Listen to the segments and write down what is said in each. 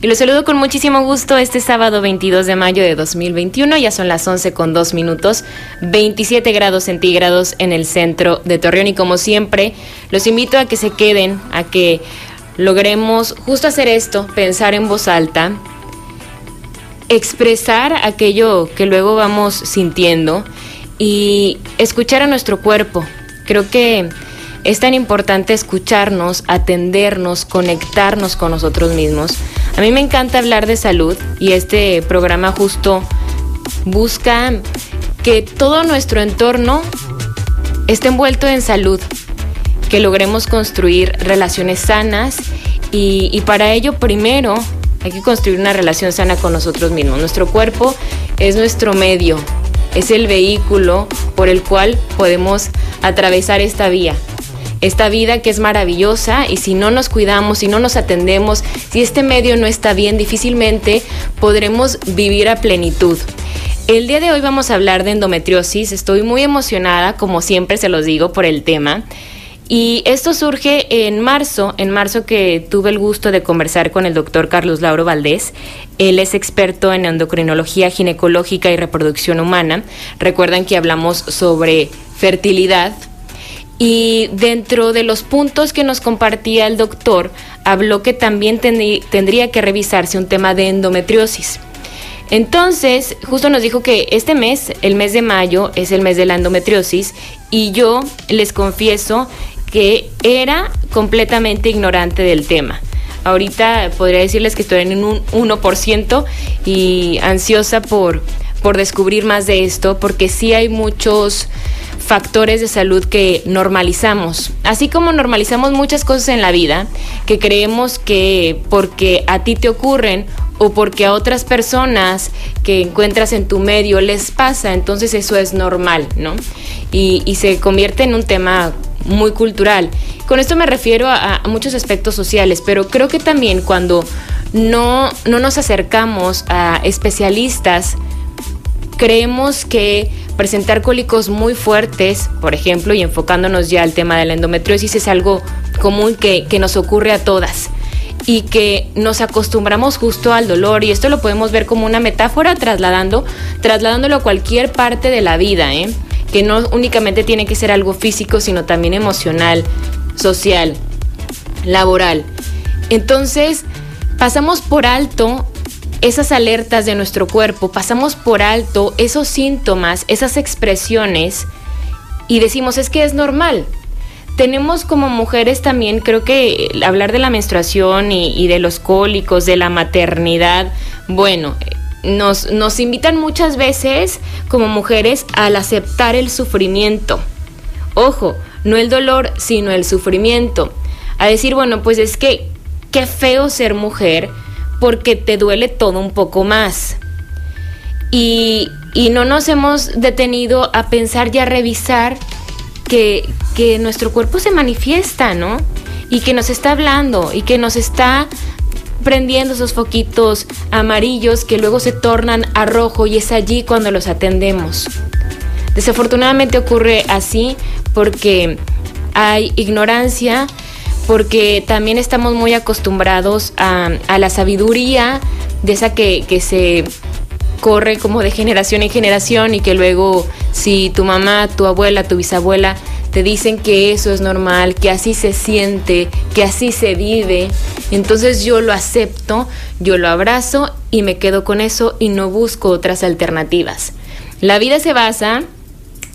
y los saludo con muchísimo gusto este sábado 22 de mayo de 2021, ya son las 11 con 2 minutos, 27 grados centígrados en el centro de Torreón y como siempre los invito a que se queden, a que logremos justo hacer esto, pensar en voz alta, expresar aquello que luego vamos sintiendo y escuchar a nuestro cuerpo. Creo que es tan importante escucharnos, atendernos, conectarnos con nosotros mismos. A mí me encanta hablar de salud y este programa justo busca que todo nuestro entorno esté envuelto en salud, que logremos construir relaciones sanas y, para ello primero hay que construir una relación sana con nosotros mismos. Nuestro cuerpo es nuestro medio, es el vehículo por el cual podemos atravesar esta vía esta vida que es maravillosa y si no nos cuidamos, si no nos atendemos, si este medio no está bien, difícilmente podremos vivir a plenitud. El día de hoy vamos a hablar de endometriosis. Estoy muy emocionada, como siempre se los digo, por el tema. Y esto surge en marzo, en marzo que tuve el gusto de conversar con el doctor Carlos Lauro Valdés. Él es experto en endocrinología ginecológica y reproducción humana. Recuerdan que hablamos sobre fertilidad, y dentro de los puntos que nos compartía el doctor, habló que también tendría que revisarse un tema de endometriosis. Entonces, justo nos dijo que este mes, el mes de mayo, es el mes de la endometriosis y yo les confieso que era completamente ignorante del tema. Ahorita podría decirles que estoy en un 1% y ansiosa por, por descubrir más de esto, porque sí hay muchos factores de salud que normalizamos. Así como normalizamos muchas cosas en la vida, que creemos que porque a ti te ocurren o porque a otras personas que encuentras en tu medio les pasa, entonces eso es normal, ¿no? Y, se convierte en un tema muy cultural. Con esto me refiero a, a, muchos aspectos sociales, pero creo que también cuando no, no nos acercamos a especialistas, creemos que presentar cólicos muy fuertes, por ejemplo, y enfocándonos ya al tema de la endometriosis, es algo común que, nos ocurre a todas y que nos acostumbramos justo al dolor y esto lo podemos ver como una metáfora trasladando, trasladándolo a cualquier parte de la vida, ¿eh? que no únicamente tiene que ser algo físico, sino también emocional, social, laboral. Entonces, pasamos por alto esas alertas de nuestro cuerpo, pasamos por alto esos síntomas, esas expresiones y decimos es que es normal. Tenemos como mujeres también, creo que hablar de la menstruación y, de los cólicos, de la maternidad, bueno, nos, nos invitan muchas veces como mujeres al aceptar el sufrimiento. Ojo, no el dolor, sino el sufrimiento. A decir, bueno, pues es que qué feo ser mujer, porque te duele todo un poco más. Y, no nos hemos detenido a pensar y a revisar que, que nuestro cuerpo se manifiesta, ¿no? Y que nos está hablando y que nos está prendiendo esos foquitos amarillos que luego se tornan a rojo y es allí cuando los atendemos. Desafortunadamente ocurre así porque hay ignorancia porque también estamos muy acostumbrados a, la sabiduría de esa que, que se corre como de generación en generación y que luego si tu mamá, tu abuela, tu bisabuela te dicen que eso es normal, que así se siente, que así se vive, entonces yo lo acepto, yo lo abrazo y me quedo con eso y no busco otras alternativas. La vida se basa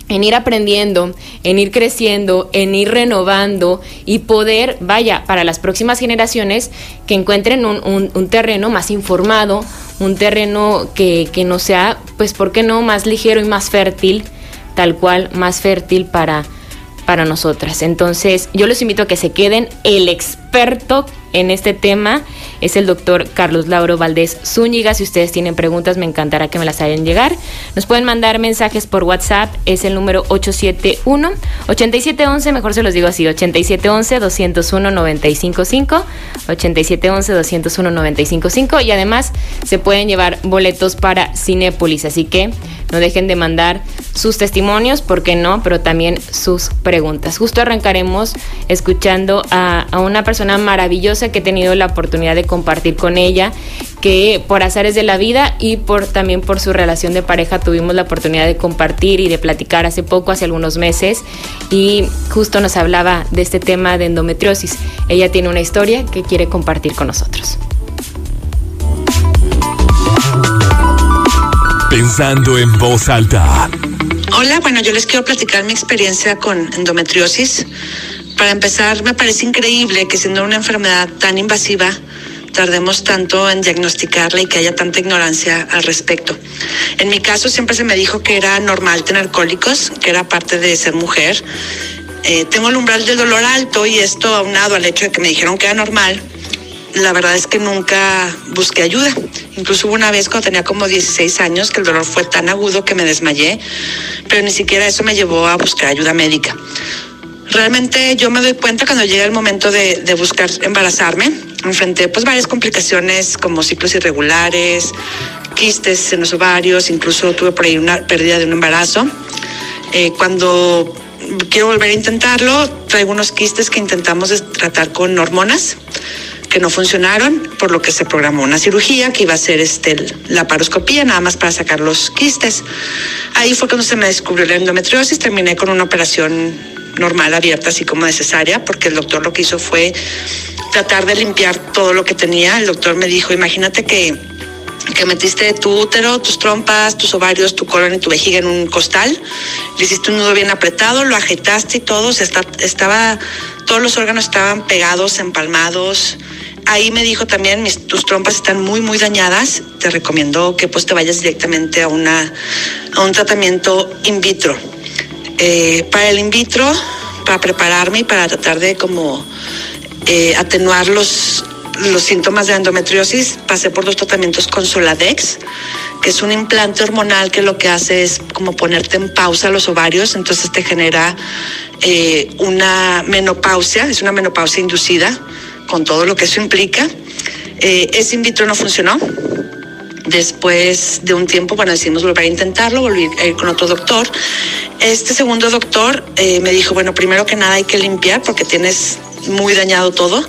en ir aprendiendo, en ir creciendo, en ir renovando y poder, vaya, para las próximas generaciones que encuentren un, terreno más informado, un terreno que, que, no sea, pues, ¿por qué no?, más ligero y más fértil, tal cual, más fértil para, para nosotras. Entonces, yo los invito a que se queden. El experto en este tema es el doctor Carlos Lauro Valdés Zúñiga. Si ustedes tienen preguntas, me encantará que me las hagan llegar. Nos pueden mandar mensajes por WhatsApp, es el número 871 8711, mejor se los digo así, 8711 201 955, 8711 201 955 y además se pueden llevar boletos para Cinépolis, así que no dejen de mandar sus testimonios, ¿por qué no? Pero también sus preguntas. Justo arrancaremos escuchando a, a una persona maravillosa que he tenido la oportunidad de compartir con ella, que por azares de la vida y por también por su relación de pareja tuvimos la oportunidad de compartir y de platicar hace poco, hace algunos meses, y justo nos hablaba de este tema de endometriosis. Ella tiene una historia que quiere compartir con nosotros. Pensando en voz alta. Hola, bueno, yo les quiero platicar mi experiencia con endometriosis. Para empezar, me parece increíble que siendo una enfermedad tan invasiva, tardemos tanto en diagnosticarla y que haya tanta ignorancia al respecto. En mi caso siempre se me dijo que era normal tener cólicos, que era parte de ser mujer. Eh, tengo el umbral del dolor alto y esto aunado al hecho de que me dijeron que era normal, la verdad es que nunca busqué ayuda. Incluso hubo una vez cuando tenía como 16 años que el dolor fue tan agudo que me desmayé, pero ni siquiera eso me llevó a buscar ayuda médica. Realmente yo me doy cuenta cuando llega el momento de, de buscar embarazarme, enfrenté pues varias complicaciones como ciclos irregulares, quistes en los ovarios, incluso tuve por ahí una pérdida de un embarazo. Eh, cuando quiero volver a intentarlo, traigo unos quistes que intentamos tratar con hormonas que no funcionaron, por lo que se programó una cirugía que iba a ser este, la paroscopía, nada más para sacar los quistes. Ahí fue cuando se me descubrió la endometriosis, terminé con una operación normal, abierta, así como necesaria, porque el doctor lo que hizo fue tratar de limpiar todo lo que tenía. El doctor me dijo, imagínate que, que metiste tu útero, tus trompas, tus ovarios, tu colon y tu vejiga en un costal, le hiciste un nudo bien apretado, lo agitaste y todo, está, estaba, todos los órganos estaban pegados, empalmados, ahí me dijo también, tus trompas están muy, muy dañadas, te recomiendo que pues te vayas directamente a, una, a un tratamiento in vitro. Eh, para el in vitro, para prepararme y para tratar de como eh, atenuar los, los síntomas de endometriosis, pasé por dos tratamientos con Soladex, que es un implante hormonal que lo que hace es como ponerte en pausa los ovarios, entonces te genera eh, una menopausia, es una menopausia inducida con todo lo que eso implica. Eh, ese in vitro no funcionó. Después de un tiempo, bueno, decidimos volver a intentarlo, volví a ir con otro doctor. Este segundo doctor eh, me dijo, bueno, primero que nada hay que limpiar porque tienes muy dañado todo.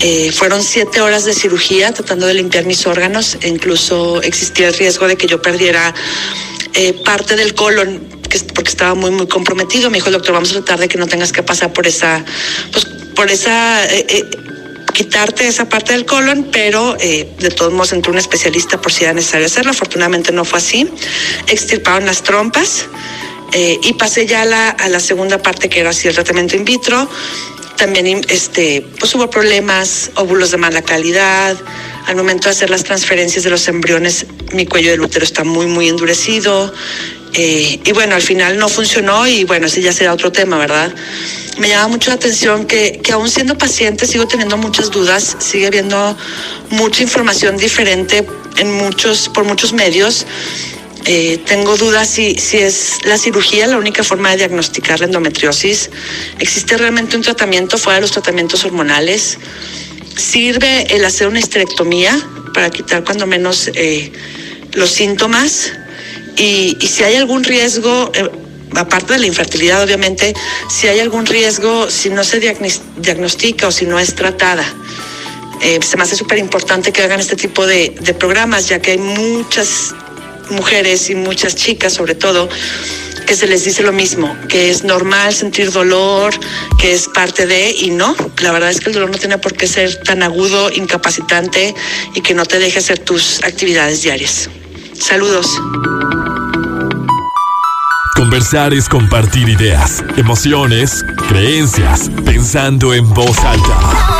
Eh, fueron siete horas de cirugía tratando de limpiar mis órganos. Incluso existía el riesgo de que yo perdiera eh, parte del colon que, porque estaba muy, muy comprometido. Me dijo doctor, vamos a tratar de que no tengas que pasar por esa, pues, por esa eh, eh, quitarte esa parte del colon, pero eh, de todos modos entró un especialista por si era necesario hacerlo. Afortunadamente no fue así. Extirparon las trompas eh, y pasé ya la, a la segunda parte que era así el tratamiento in vitro. También este, pues hubo problemas, óvulos de mala calidad. Al momento de hacer las transferencias de los embriones, mi cuello del útero está muy, muy endurecido. Eh, y bueno, al final no funcionó y bueno, ese ya será otro tema, ¿verdad? Me llama mucho la atención que, que aún siendo paciente sigo teniendo muchas dudas, sigue habiendo mucha información diferente en muchos, por muchos medios. Eh, tengo dudas si, si es la cirugía la única forma de diagnosticar la endometriosis. ¿Existe realmente un tratamiento fuera de los tratamientos hormonales? ¿Sirve el hacer una histerectomía para quitar cuando menos eh, los síntomas? Y, y, si hay algún riesgo, eh, aparte de la infertilidad, obviamente, si hay algún riesgo, si no se diagnostica o si no es tratada. Eh, se me hace súper importante que hagan este tipo de, de programas, ya que hay muchas mujeres y muchas chicas, sobre todo, que se les dice lo mismo, que es normal sentir dolor, que es parte de, y no, la verdad es que el dolor no tiene por qué ser tan agudo, incapacitante y que no te deje hacer tus actividades diarias. Saludos. Conversar es compartir ideas, emociones, creencias, pensando en voz alta.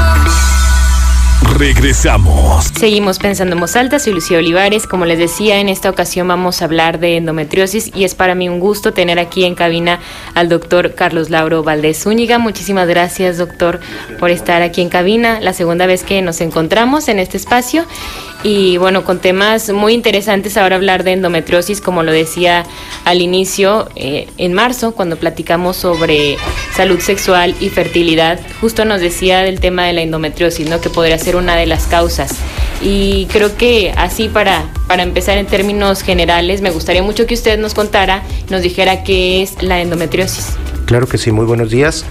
Regresamos. Seguimos pensando en voz alta, soy Lucía Olivares. Como les decía, en esta ocasión vamos a hablar de endometriosis y es para mí un gusto tener aquí en cabina al doctor Carlos Lauro Valdés Zúñiga. Muchísimas gracias, doctor, por estar aquí en cabina. La segunda vez que nos encontramos en este espacio y bueno, con temas muy interesantes ahora hablar de endometriosis, como lo decía al inicio, eh, en marzo, cuando platicamos sobre salud sexual y fertilidad, justo nos decía del tema de la endometriosis, ¿no? que podría ser una de las causas. Y creo que así para, para empezar en términos generales, me gustaría mucho que usted nos contara, nos dijera qué es la endometriosis. Claro que sí, muy buenos días.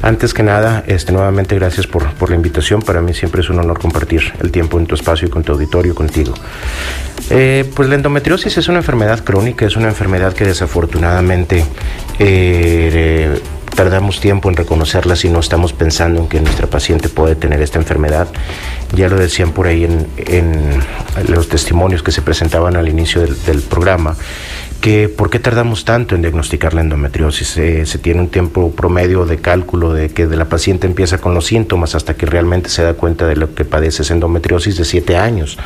Antes que nada, este, nuevamente gracias por, por la invitación. Para mí siempre es un honor compartir el tiempo en tu espacio y con tu auditorio contigo. Eh, pues la endometriosis es una enfermedad crónica, es una enfermedad que desafortunadamente eh, tardamos tiempo en reconocerla si no estamos pensando en que nuestra paciente puede tener esta enfermedad. Ya lo decían por ahí en, en los testimonios que se presentaban al inicio del, del programa que por qué tardamos tanto en diagnosticar la endometriosis. Eh, se tiene un tiempo promedio de cálculo de que de la paciente empieza con los síntomas hasta que realmente se da cuenta de lo que padece es endometriosis de siete años,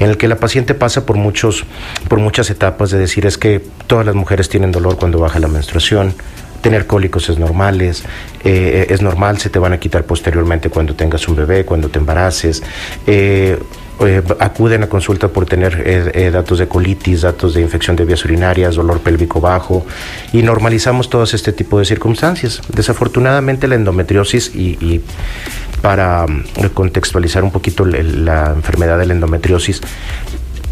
en el que la paciente pasa por muchos, por muchas etapas de decir es que todas las mujeres tienen dolor cuando baja la menstruación, tener cólicos es normal, es, eh, es normal, se te van a quitar posteriormente cuando tengas un bebé, cuando te embaraces. Eh, eh, acuden a consulta por tener datos de colitis, datos de infección de vías urinarias, dolor pélvico bajo y normalizamos todo este tipo de circunstancias. Desafortunadamente la endometriosis y, para mm, contextualizar un poquito la enfermedad de la endometriosis,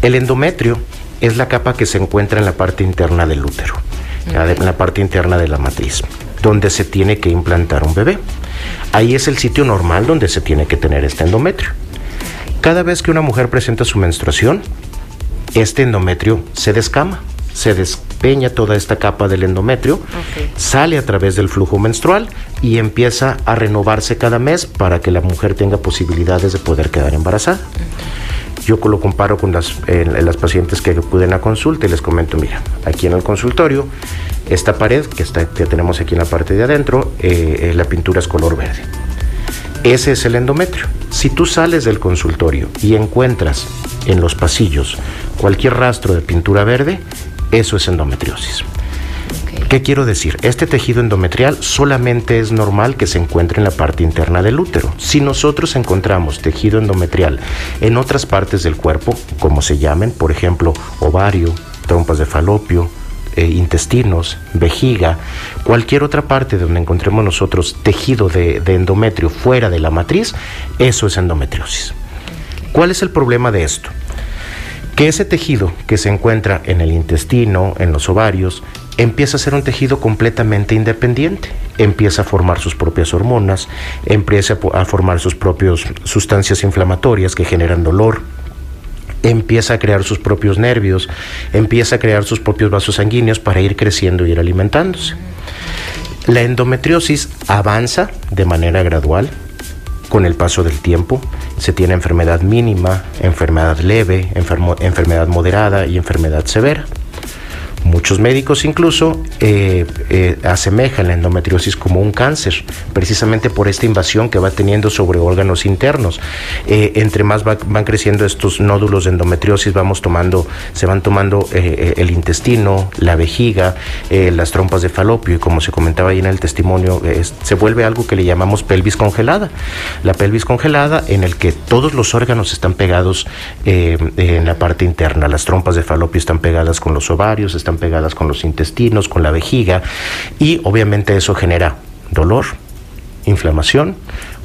el endometrio es la capa que se encuentra en la parte interna del útero, en la parte interna de la matriz, donde se tiene que implantar un bebé. Ahí es el sitio normal donde se tiene que tener este endometrio. Cada vez que una mujer presenta su menstruación, este endometrio se descama, se despeña toda esta capa del endometrio, sale a través del flujo menstrual y empieza a renovarse cada mes para que la mujer tenga posibilidades de poder quedar embarazada. Yo lo comparo con las, las pacientes que acuden a consulta y les comento, mira, aquí en el consultorio, esta pared que, está, que tenemos aquí en la parte de adentro, eh, eh, la pintura es color verde. Ese es el endometrio. Si tú sales del consultorio y encuentras en los pasillos cualquier rastro de pintura verde, eso es endometriosis. ¿Qué quiero decir? Este tejido endometrial solamente es normal que se encuentre en la parte interna del útero. Si nosotros encontramos tejido endometrial en otras partes del cuerpo, como se llamen, por ejemplo, ovario, trompas de falopio, eh, intestinos, vejiga, cualquier otra parte donde encontremos nosotros tejido de, endometrio fuera de la matriz, eso es endometriosis. ¿Cuál es el problema de esto? Que ese tejido que se encuentra en el intestino, en los ovarios, empieza a ser un tejido completamente independiente, empieza a formar sus propias hormonas, empieza a formar sus propias sustancias inflamatorias que generan dolor, empieza a crear sus propios nervios, empieza a crear sus propios vasos sanguíneos para ir creciendo y ir alimentándose. La endometriosis avanza de manera gradual con el paso del tiempo. Se tiene enfermedad mínima, enfermedad leve, enfermedad moderada y enfermedad severa. Muchos médicos incluso eh, eh, asemejan la endometriosis como un cáncer, precisamente por esta invasión que va teniendo sobre órganos internos. Eh, entre más van creciendo estos nódulos de endometriosis, vamos tomando, se van tomando el intestino, la vejiga, las trompas de falopio y como se comentaba ahí en el testimonio, se vuelve algo que le llamamos pelvis congelada. La pelvis congelada en el que todos los órganos están pegados en la parte interna, las trompas de falopio están pegadas con los ovarios, están pegadas con los intestinos, con la vejiga y obviamente eso genera dolor, inflamación,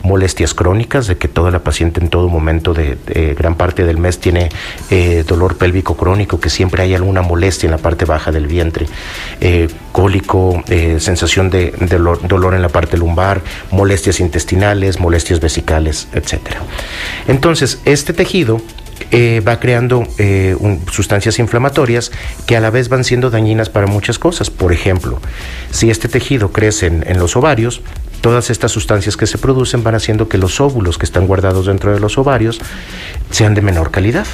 molestias crónicas, de que toda la paciente en todo momento de, gran parte del mes tiene eh, dolor pélvico crónico, que siempre hay alguna molestia en la parte baja del vientre, eh, cólico, eh, sensación de, dolor, dolor, en la parte lumbar, molestias intestinales, molestias vesicales, etc. Entonces, este tejido eh, va creando eh, sustancias inflamatorias que a la vez van siendo dañinas para muchas cosas. Por ejemplo, si este tejido crece en, los ovarios, todas estas sustancias que se producen van haciendo que los óvulos que están guardados dentro de los ovarios sean de menor calidad.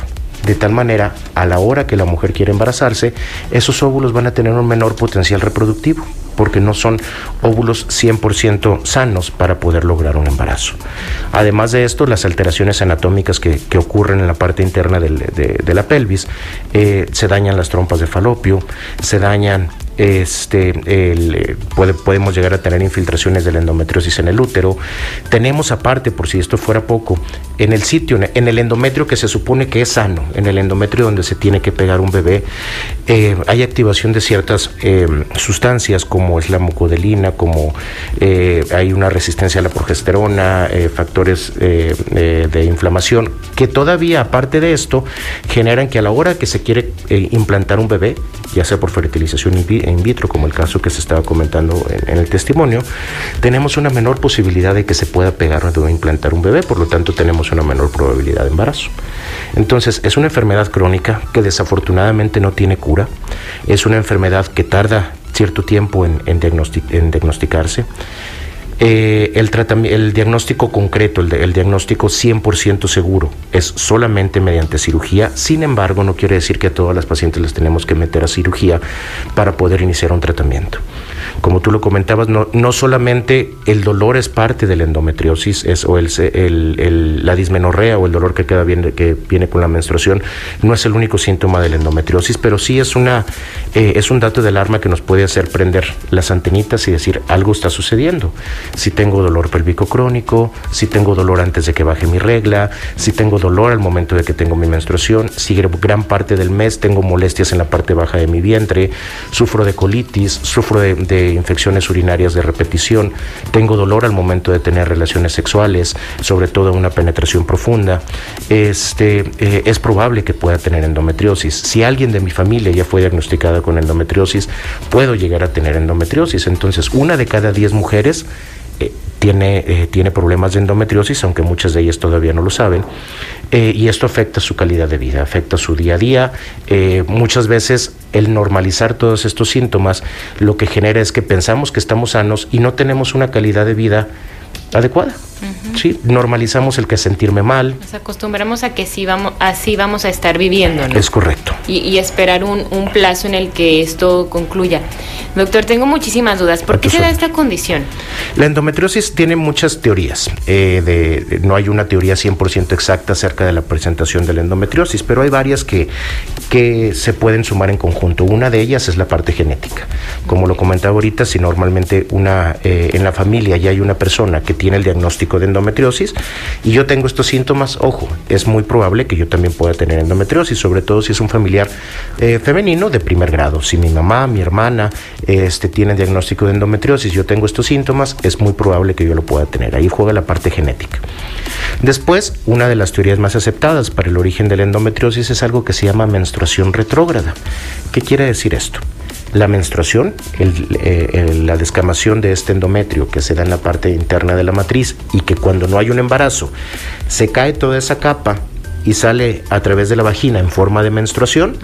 De tal manera, a la hora que la mujer quiere embarazarse, esos óvulos van a tener un menor potencial reproductivo porque no son óvulos 100% sanos para poder lograr un embarazo. Además de esto, las alteraciones anatómicas que, ocurren en la parte interna de, la pelvis, eh, se dañan las trompas de falopio, se dañan este, eh, podemos llegar a tener infiltraciones de la endometriosis en el útero. Tenemos aparte, por si esto fuera poco, en el sitio, en el endometrio que se supone que es sano, en el endometrio donde se tiene que pegar un bebé, eh, hay activación de ciertas eh, sustancias como es la mucodelina, como hay una resistencia a la progesterona, factores de inflamación, que todavía aparte de esto generan que a la hora que se quiere implantar un bebé, ya sea por fertilización in vitro, como el caso que se estaba comentando en, el testimonio, tenemos una menor posibilidad de que se pueda pegar o implantar un bebé, por lo tanto tenemos una menor probabilidad de embarazo. Entonces, es una enfermedad crónica que desafortunadamente no tiene cura, es una enfermedad que tarda cierto tiempo en diagnosticarse eh, el, el diagnóstico concreto, el, el diagnóstico 100% seguro, es solamente mediante cirugía. Sin embargo, no quiere decir que a todas las pacientes les tenemos que meter a cirugía para poder iniciar un tratamiento. Como tú lo comentabas, no, no solamente el dolor es parte de la endometriosis es, o el, el, la dismenorrea o el dolor que, queda bien, que viene con la menstruación, no es el único síntoma de la endometriosis, pero sí es, una, eh, es un dato de alarma que nos puede hacer prender las antenitas y decir algo está sucediendo. Si tengo dolor pélvico crónico, si tengo dolor antes de que baje mi regla, si tengo dolor al momento de que tengo mi menstruación, si gran parte del mes tengo molestias en la parte baja de mi vientre, sufro de colitis, sufro de, infecciones urinarias de repetición, tengo dolor al momento de tener relaciones sexuales, sobre todo una penetración profunda, este, eh, es probable que pueda tener endometriosis. Si alguien de mi familia ya fue diagnosticada con endometriosis, puedo llegar a tener endometriosis. Entonces, una de cada diez mujeres eh, tiene, eh, tiene problemas de endometriosis, aunque muchas de ellas todavía no lo saben, eh, y esto afecta su calidad de vida, afecta su día a día. muchas veces el normalizar todos estos síntomas lo que genera es que pensamos que estamos sanos y no tenemos una calidad de vida adecuada. Sí, normalizamos el que sentirme mal. Nos acostumbramos a que sí vamos, así vamos a estar viviendo, Es correcto. Y, esperar un, plazo en el que esto concluya. Doctor, tengo muchísimas dudas. ¿Por qué se da esta condición? La endometriosis tiene muchas teorías. Eh, de, no hay una teoría 100% exacta acerca de la presentación de la endometriosis, pero hay varias que, que se pueden sumar en conjunto. Una de ellas es la parte genética. Como lo comentaba ahorita, si normalmente una, eh, en la familia ya hay una persona que tiene el diagnóstico de endometriosis y yo tengo estos síntomas, ojo, es muy probable que yo también pueda tener endometriosis, sobre todo si es un familiar eh, femenino de primer grado. Si mi mamá, mi hermana este, tienen diagnóstico de endometriosis, yo tengo estos síntomas, es muy probable que yo lo pueda tener. Ahí juega la parte genética. Después, una de las teorías más aceptadas para el origen de la endometriosis es algo que se llama menstruación retrógrada. ¿Qué quiere decir esto? La menstruación, eh, la descamación de este endometrio que se da en la parte interna de la matriz y que cuando no hay un embarazo se cae toda esa capa y sale a través de la vagina en forma de menstruación.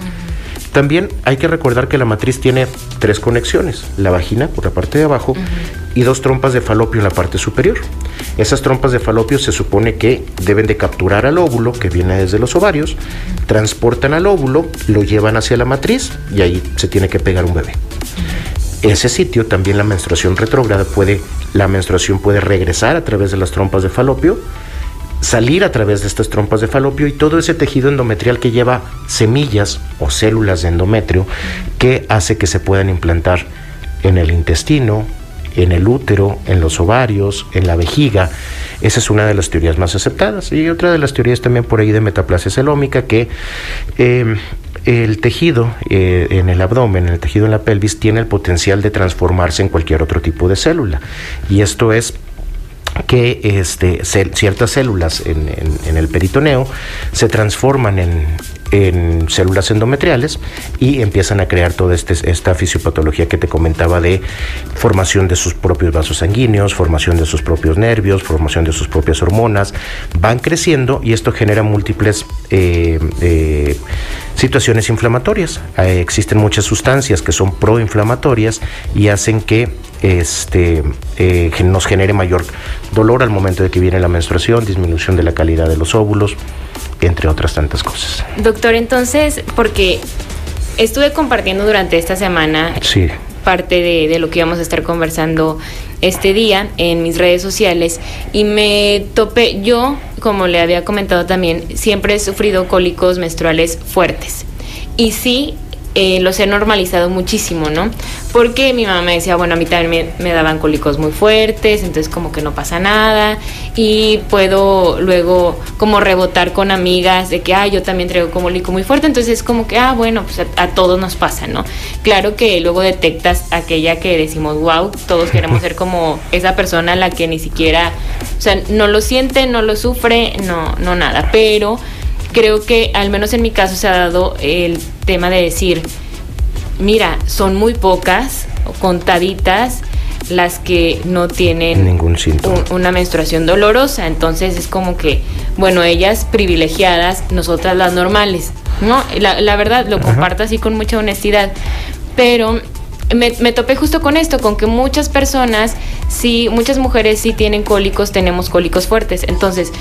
También hay que recordar que la matriz tiene tres conexiones, la vagina por la parte de abajo y dos trompas de falopio en la parte superior. Esas trompas de falopio se supone que deben de capturar al óvulo que viene desde los ovarios, transportan al óvulo, lo llevan hacia la matriz y ahí se tiene que pegar un bebé. Ese sitio también la menstruación retrógrada puede, la menstruación puede regresar a través de las trompas de falopio salir a través de estas trompas de falopio y todo ese tejido endometrial que lleva semillas o células de endometrio que hace que se puedan implantar en el intestino, en el útero, en los ovarios, en la vejiga. Esa es una de las teorías más aceptadas. Y otra de las teorías también por ahí de metaplasia celómica, que em, el tejido eh, en el abdomen, el tejido en la pelvis, tiene el potencial de transformarse en cualquier otro tipo de célula. Y esto es que este, ciertas células en, el peritoneo se transforman en, células endometriales y empiezan a crear toda este, esta fisiopatología que te comentaba de formación de sus propios vasos sanguíneos, formación de sus propios nervios, formación de sus propias hormonas, van creciendo y esto genera múltiples eh, eh, situaciones inflamatorias. Eh, existen muchas sustancias que son proinflamatorias y hacen que este, eh, nos genere mayor dolor al momento de que viene la menstruación, disminución de la calidad de los óvulos, entre otras tantas cosas. Doctor, entonces, porque estuve compartiendo durante esta semana sí. parte de, de, lo que íbamos a estar conversando este día en mis redes sociales y me topé, yo, como le había comentado también, siempre he sufrido cólicos menstruales fuertes. Y sí, eh, los he normalizado muchísimo, ¿no? Porque mi mamá me decía, bueno, a mí también me, daban cólicos muy fuertes, entonces como que no pasa nada y puedo luego como rebotar con amigas de que, ah, yo también traigo cólico muy fuerte, entonces es como que, ah, bueno, pues a, todos nos pasa, ¿no? Claro que luego detectas aquella que decimos, wow, todos queremos ser como esa persona la que ni siquiera, o sea, no lo siente, no lo sufre, no, no nada, pero creo que al menos en mi caso se ha dado el tema de decir, mira, son muy pocas, contaditas, las que no tienen ningún síntoma. Un, una menstruación dolorosa. Entonces es como que, bueno, ellas privilegiadas, nosotras las normales. ¿no? La, la verdad, lo comparto así con mucha honestidad. Pero me, me, topé justo con esto, con que muchas personas, sí, muchas mujeres sí tienen cólicos, tenemos cólicos fuertes. Entonces,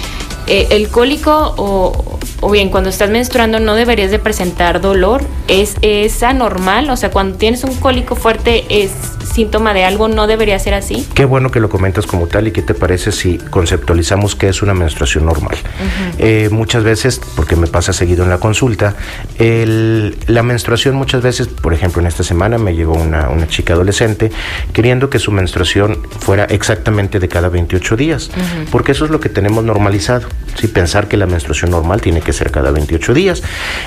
eh, el cólico o, o, bien cuando estás menstruando no deberías de presentar dolor, es, es anormal, o sea, cuando tienes un cólico fuerte es síntoma de algo, no debería ser así. Qué bueno que lo comentas como tal y qué te parece si conceptualizamos qué es una menstruación normal. Uh -huh. eh, muchas veces, porque me pasa seguido en la consulta, el, la menstruación muchas veces, por ejemplo, en esta semana me llegó una, una chica adolescente queriendo que su menstruación fuera exactamente de cada 28 días, uh -huh. porque eso es lo que tenemos normalizado. Sí, pensar que la menstruación normal tiene que ser cada 28 días.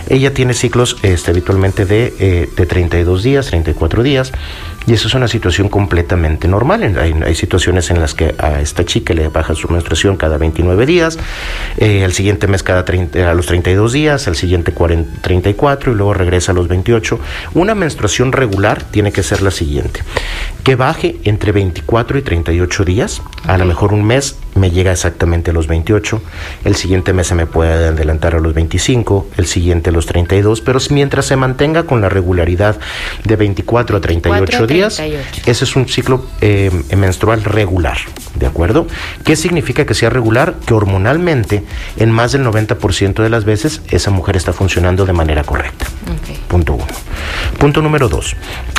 Ella tiene ciclos este, habitualmente de, eh, de 32 días, 34 días. Y eso es una situación completamente normal. Hay, hay, situaciones en las que a esta chica le baja su menstruación cada 29 días, eh, el siguiente mes cada 30, a los 32 días, el siguiente 40, 34 y luego regresa a los 28. Una menstruación regular tiene que ser la siguiente, que baje entre 24 y 38 días, a lo mejor un mes me llega exactamente a los 28, el siguiente mes se me puede adelantar a los 25, el siguiente a los 32, pero mientras se mantenga con la regularidad de 24 a 38 días, ese es un ciclo eh, menstrual regular, ¿de acuerdo? ¿Qué significa que sea regular? Que hormonalmente, en más del 90% de las veces, esa mujer está funcionando de manera correcta. Okay. Punto uno. Punto número dos,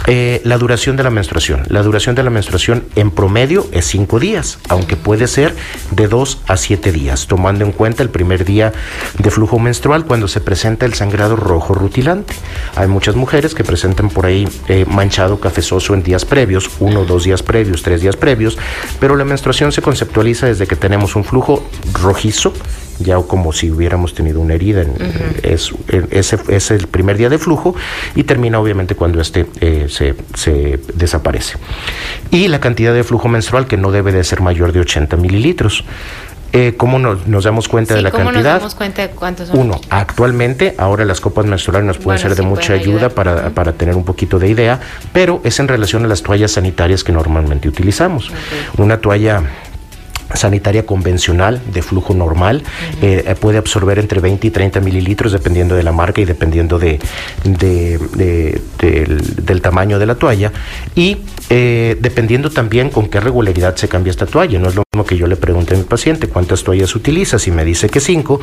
eh, la duración de la menstruación. La duración de la menstruación en promedio es 5 días, aunque puede ser de 2 a 7 días, tomando en cuenta el primer día de flujo menstrual cuando se presenta el sangrado rojo rutilante. Hay muchas mujeres que presentan por ahí eh, manchado cafezoso en días previos, uno, dos días previos, tres días previos, pero la menstruación se conceptualiza desde que tenemos un flujo rojizo ya como si hubiéramos tenido una herida. En, uh -huh. es, ese es el primer día de flujo y termina obviamente cuando este eh, se, se, desaparece. Y la cantidad de flujo menstrual que no debe de ser mayor de 80 mililitros. Eh, ¿Cómo nos, nos, damos cuenta sí, de la ¿cómo cantidad? Nos damos cuenta de cuántos son? Uno, actualmente, ahora las copas menstruales nos pueden bueno, ser de sí mucha ayuda para, uh -huh. para, tener un poquito de idea, pero es en relación a las toallas sanitarias que normalmente utilizamos. Okay. Una toalla sanitaria convencional de flujo normal uh -huh. eh, puede absorber entre 20 y 30 mililitros dependiendo de la marca y dependiendo de, de, de, del, del, tamaño de la toalla y eh, dependiendo también con qué regularidad se cambia esta toalla no es lo mismo que yo le pregunte a mi paciente cuántas toallas utilizas y me dice que cinco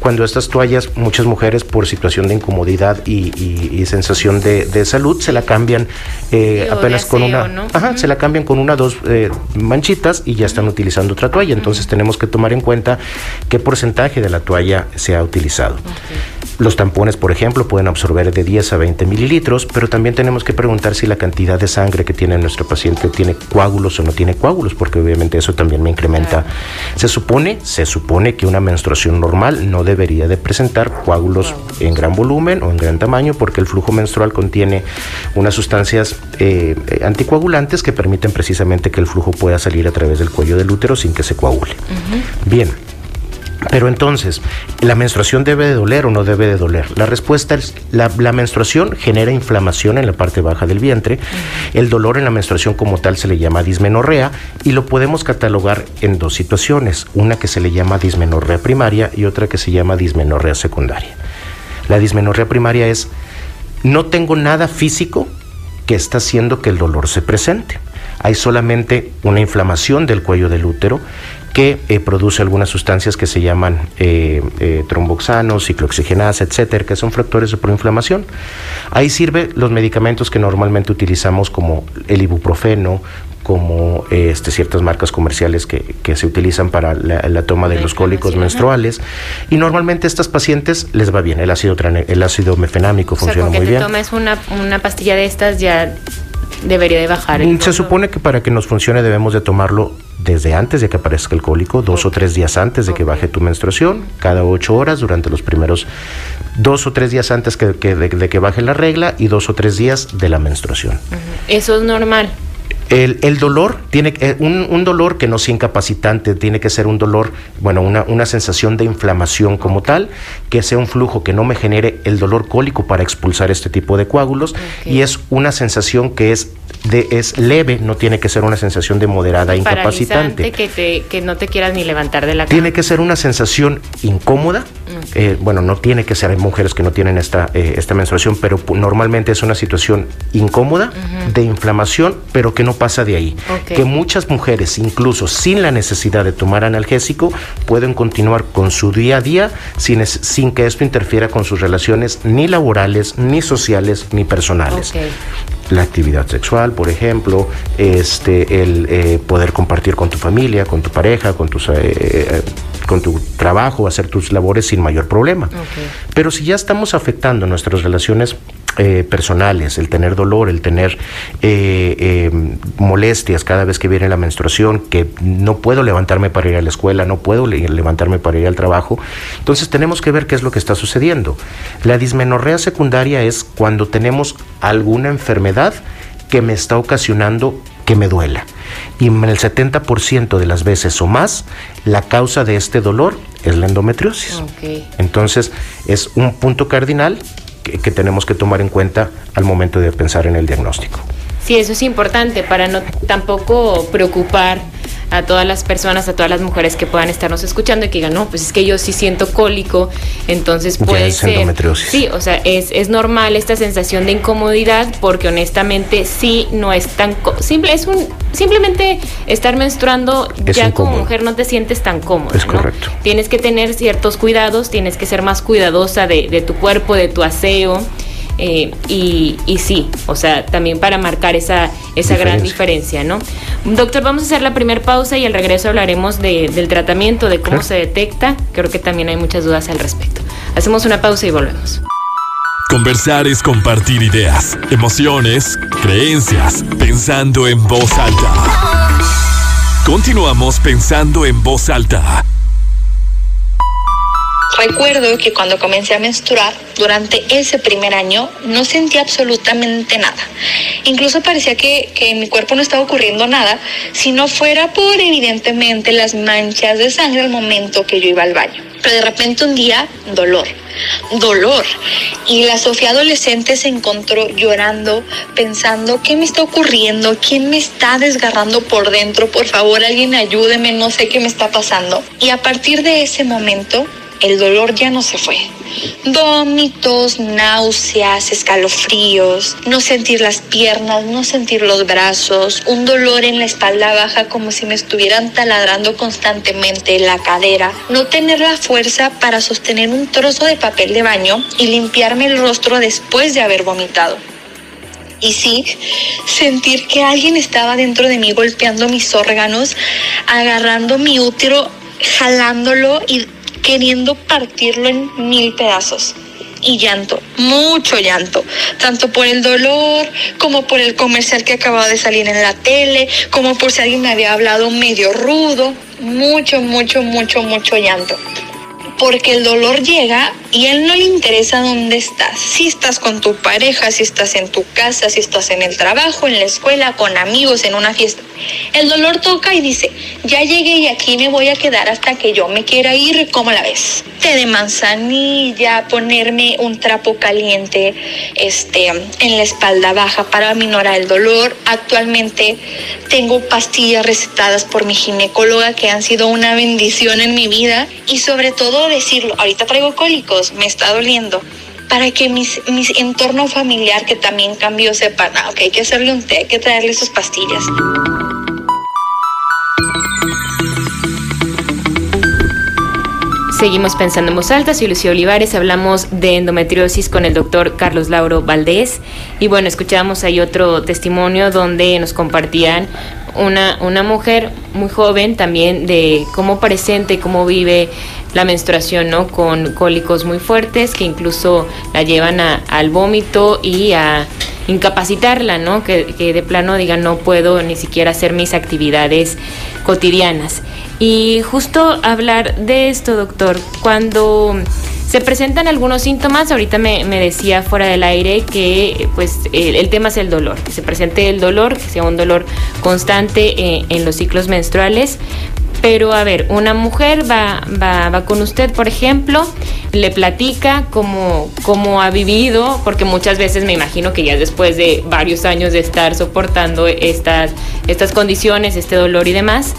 cuando estas toallas muchas mujeres por situación de incomodidad y, y, y sensación de, salud se la cambian eh, apenas con una ¿no? ajá, uh -huh. se la cambian con una dos manchitas y ya están utilizando otra toalla. Entonces tenemos que tomar en cuenta qué porcentaje de la toalla se ha utilizado. Okay. Los tampones, por ejemplo, pueden absorber de 10 a 20 mililitros, pero también tenemos que preguntar si la cantidad de sangre que tiene nuestro paciente tiene coágulos o no tiene coágulos, porque obviamente eso también me incrementa. Claro. Se supone, se supone que una menstruación normal no debería de presentar coágulos wow. en gran volumen o en gran tamaño, porque el flujo menstrual contiene unas sustancias eh, anticoagulantes que permiten precisamente que el flujo pueda salir a través del cuello del útero sin que se coagule. Uh -huh. Bien. Pero entonces, ¿la menstruación debe de doler o no debe de doler? La respuesta es, la, la menstruación genera inflamación en la parte baja del vientre. Uh -huh. El dolor en la menstruación como tal se le llama dismenorrea y lo podemos catalogar en dos situaciones. Una que se le llama dismenorrea primaria y otra que se llama dismenorrea secundaria. La dismenorrea primaria es, no tengo nada físico que está haciendo que el dolor se presente. Hay solamente una inflamación del cuello del útero que eh, produce algunas sustancias que se llaman eh, eh, tromboxanos, ciclooxigenasa, etcétera, que son factores de proinflamación. Ahí sirve los medicamentos que normalmente utilizamos como el ibuprofeno, como este, ciertas marcas comerciales que, que se utilizan para la, toma de los cólicos menstruales. Y normalmente a estas pacientes les va bien. El ácido, el ácido mefenámico funciona muy bien. Si tomas una, una pastilla de estas ya debería de bajar. Mm, se supone que para que nos funcione debemos de tomarlo desde antes de que aparezca el cólico, dos o tres días antes de que baje tu menstruación, cada ocho horas durante los primeros dos o tres días antes que, de, que baje la regla y dos o tres días de la menstruación. Eso es normal. El, dolor tiene eh, un, un, dolor que no sea incapacitante, tiene que ser un dolor, bueno, una, una, sensación de inflamación como tal, que sea un flujo que no me genere el dolor cólico para expulsar este tipo de coágulos y es una sensación que es de, es leve, no tiene que ser una sensación de moderada incapacitante. Que, te, que no te quieras ni levantar de la cama. Tiene que ser una sensación incómoda. Eh, bueno, no tiene que ser, hay mujeres que no tienen esta, eh, esta menstruación, pero normalmente es una situación incómoda, de inflamación, pero que no pasa de ahí. Que muchas mujeres, incluso sin la necesidad de tomar analgésico, pueden continuar con su día a día sin, sin que esto interfiera con sus relaciones ni laborales, ni sociales, ni personales la actividad sexual, por ejemplo, este, el eh, poder compartir con tu familia, con tu pareja, con tus, eh, eh, con tu trabajo, hacer tus labores sin mayor problema. Pero si ya estamos afectando nuestras relaciones eh, personales, el tener dolor, el tener eh, eh, molestias cada vez que viene la menstruación, que no puedo levantarme para ir a la escuela, no puedo levantarme para ir al trabajo. Entonces tenemos que ver qué es lo que está sucediendo. La dismenorrea secundaria es cuando tenemos alguna enfermedad que me está ocasionando que me duela. Y en el 70% de las veces o más, la causa de este dolor es la endometriosis. Entonces, es un punto cardinal que, tenemos que tomar en cuenta al momento de pensar en el diagnóstico. Sí, eso es importante para no tampoco preocupar a todas las personas, a todas las mujeres que puedan estarnos escuchando y que digan, no, pues es que yo sí siento cólico, entonces puede ser. Sí, o sea, es, es normal esta sensación de incomodidad porque honestamente sí no es tan simple, es un simplemente estar menstruando ya como mujer no te sientes tan cómoda. Es correcto. Tienes que tener ciertos cuidados, tienes que ser más cuidadosa de, de tu cuerpo, de tu aseo. Eh, y, y, sí, o sea, también para marcar esa, esa gran diferencia, ¿no? Doctor, vamos a hacer la primera pausa y al regreso hablaremos del tratamiento, de cómo se detecta. Creo que también hay muchas dudas al respecto. Hacemos una pausa y volvemos. Conversar es compartir ideas, emociones, creencias, pensando en voz alta. Continuamos pensando en voz alta Recuerdo que cuando comencé a menstruar, durante ese primer año, no sentía absolutamente nada. Incluso parecía que, que en mi cuerpo no estaba ocurriendo nada, si no fuera por evidentemente las manchas de sangre al momento que yo iba al baño. Pero de repente un día, dolor dolor. Y la Sofía adolescente se encontró llorando, pensando, ¿qué me está ocurriendo? ¿Quién me está desgarrando por dentro? Por favor, alguien ayúdeme, no sé qué me está pasando. Y a partir de ese momento, el dolor ya no se fue. Vómitos, náuseas, escalofríos, no sentir las piernas, no sentir los brazos, un dolor en la espalda baja como si me estuvieran taladrando constantemente la cadera, no tener la fuerza para sostener un trozo de papel de baño y limpiarme el rostro después de haber vomitado. Y sí, sentir que alguien estaba dentro de mí golpeando mis órganos, agarrando mi útero, jalándolo y queriendo partirlo en mil pedazos. Y llanto, mucho llanto, tanto por el dolor como por el comercial que acababa de salir en la tele, como por si alguien me había hablado medio rudo, mucho, mucho, mucho, mucho llanto porque el dolor llega y él no le interesa dónde estás. Si estás con tu pareja, si estás en tu casa, si estás en el trabajo, en la escuela, con amigos, en una fiesta. El dolor toca y dice, ya llegué y aquí me voy a quedar hasta que yo me quiera ir, ¿cómo la ves? Té de manzanilla, ponerme un trapo caliente este, en la espalda baja para minorar el dolor. Actualmente tengo pastillas recetadas por mi ginecóloga que han sido una bendición en mi vida y sobre todo decirlo, ahorita traigo cólicos, me está doliendo para que mi entorno familiar que también cambió sepan, ah, ok, hay que hacerle un té, hay que traerle sus pastillas. Seguimos pensando en voz alta, soy Lucía Olivares, hablamos de endometriosis con el doctor Carlos Lauro Valdés y bueno, escuchábamos ahí otro testimonio donde nos compartían una, una mujer muy joven también de cómo presente, cómo vive la menstruación, ¿no? Con cólicos muy fuertes que incluso la llevan al vómito y a incapacitarla, ¿no? Que, que de plano diga no puedo ni siquiera hacer mis actividades cotidianas. Y justo hablar de esto, doctor, cuando se presentan algunos síntomas, ahorita me, decía fuera del aire que pues el, tema es el dolor, que se presente el dolor, que sea un dolor constante eh, en los ciclos menstruales. Pero a ver, una mujer va, va, va con usted, por ejemplo, le platica cómo, cómo ha vivido, porque muchas veces me imagino que ya después de varios años de estar soportando estas, estas condiciones, este dolor y demás,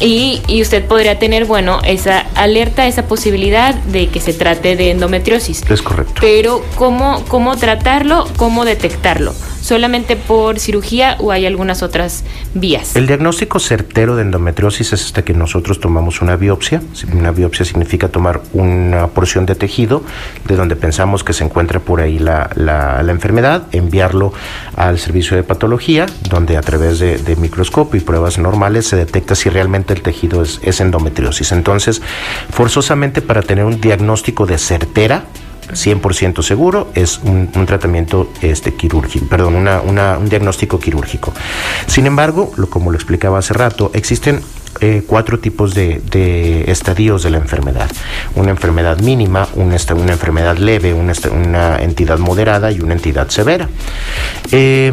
y, y, usted podría tener, bueno, esa alerta, esa posibilidad de que se trate de endometriosis. Es correcto. Pero ¿cómo, cómo tratarlo? ¿Cómo detectarlo? Solamente por cirugía o hay algunas otras vías? El diagnóstico certero de endometriosis es este que nosotros tomamos una biopsia. Una biopsia significa tomar una porción de tejido de donde pensamos que se encuentra por ahí la, la, enfermedad, enviarlo al servicio de patología, donde a través de, microscopio y pruebas normales se detecta si realmente el tejido es endometriosis. Entonces, forzosamente para tener un diagnóstico de certera, 100% seguro, es un, tratamiento este, quirúrgico, perdón, un diagnóstico quirúrgico. Sin embargo, como lo explicaba hace rato, existen eh, cuatro tipos de, estadios de la enfermedad. Una enfermedad mínima, una, una enfermedad leve, una, una, entidad moderada y una entidad severa. Eh,